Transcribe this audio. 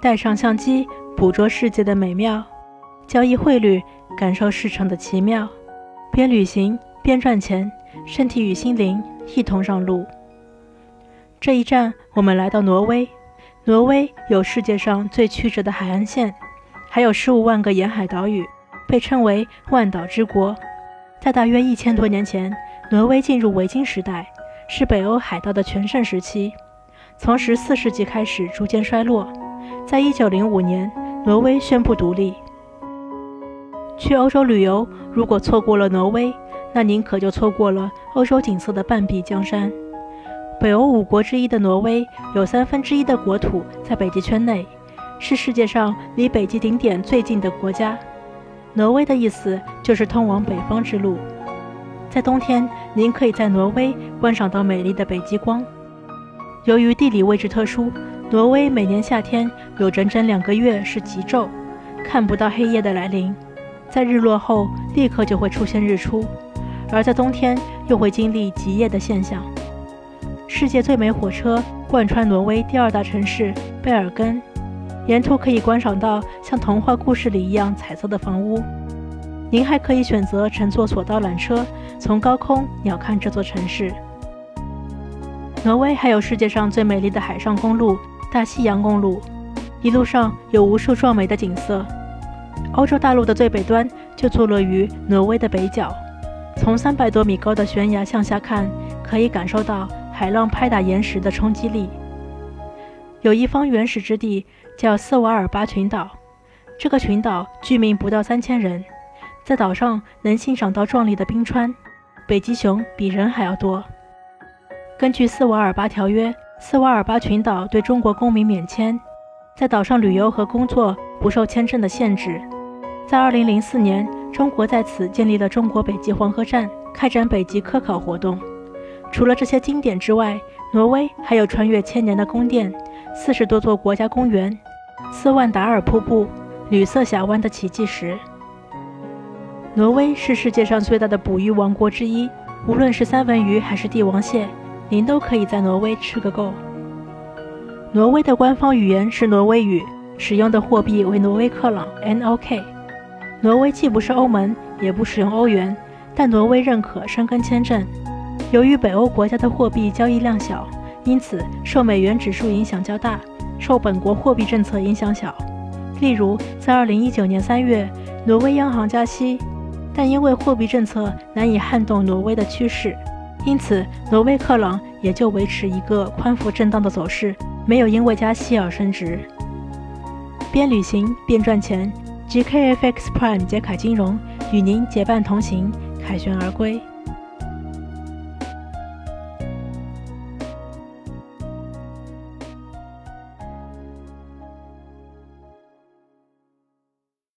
带上相机，捕捉世界的美妙；交易汇率，感受市场的奇妙。边旅行边赚钱，身体与心灵一同上路。这一站，我们来到挪威。挪威有世界上最曲折的海岸线，还有十五万个沿海岛屿，被称为万岛之国。在大约一千多年前，挪威进入维京时代，是北欧海盗的全盛时期。从十四世纪开始逐渐衰落，在一九零五年，挪威宣布独立。去欧洲旅游，如果错过了挪威，那您可就错过了欧洲景色的半壁江山。北欧五国之一的挪威，有三分之一的国土在北极圈内，是世界上离北极顶点最近的国家。挪威的意思就是通往北方之路。在冬天，您可以在挪威观赏到美丽的北极光。由于地理位置特殊，挪威每年夏天有整整两个月是极昼，看不到黑夜的来临。在日落后，立刻就会出现日出，而在冬天又会经历极夜的现象。世界最美火车贯穿挪威第二大城市贝尔根，沿途可以观赏到像童话故事里一样彩色的房屋。您还可以选择乘坐索道缆车，从高空鸟瞰这座城市。挪威还有世界上最美丽的海上公路——大西洋公路，一路上有无数壮美的景色。欧洲大陆的最北端就坐落于挪威的北角，从三百多米高的悬崖向下看，可以感受到。海浪拍打岩石的冲击力。有一方原始之地叫斯瓦尔巴群岛，这个群岛居民不到三千人，在岛上能欣赏到壮丽的冰川，北极熊比人还要多。根据斯瓦尔巴条约，斯瓦尔巴群岛对中国公民免签，在岛上旅游和工作不受签证的限制。在2004年，中国在此建立了中国北极黄河站，开展北极科考活动。除了这些经典之外，挪威还有穿越千年的宫殿、四十多座国家公园、斯万达尔瀑布、绿色峡湾的奇迹石。挪威是世界上最大的捕鱼王国之一，无论是三文鱼还是帝王蟹，您都可以在挪威吃个够。挪威的官方语言是挪威语，使用的货币为挪威克朗 （NOK）。挪威既不是欧盟，也不使用欧元，但挪威认可申根签证。由于北欧国家的货币交易量小，因此受美元指数影响较大，受本国货币政策影响小。例如，在2019年3月，挪威央行加息，但因为货币政策难以撼动挪威的趋势，因此挪威克朗也就维持一个宽幅震荡的走势，没有因为加息而升值。边旅行边赚钱，GKFX Prime 捷凯金融与您结伴同行，凯旋而归。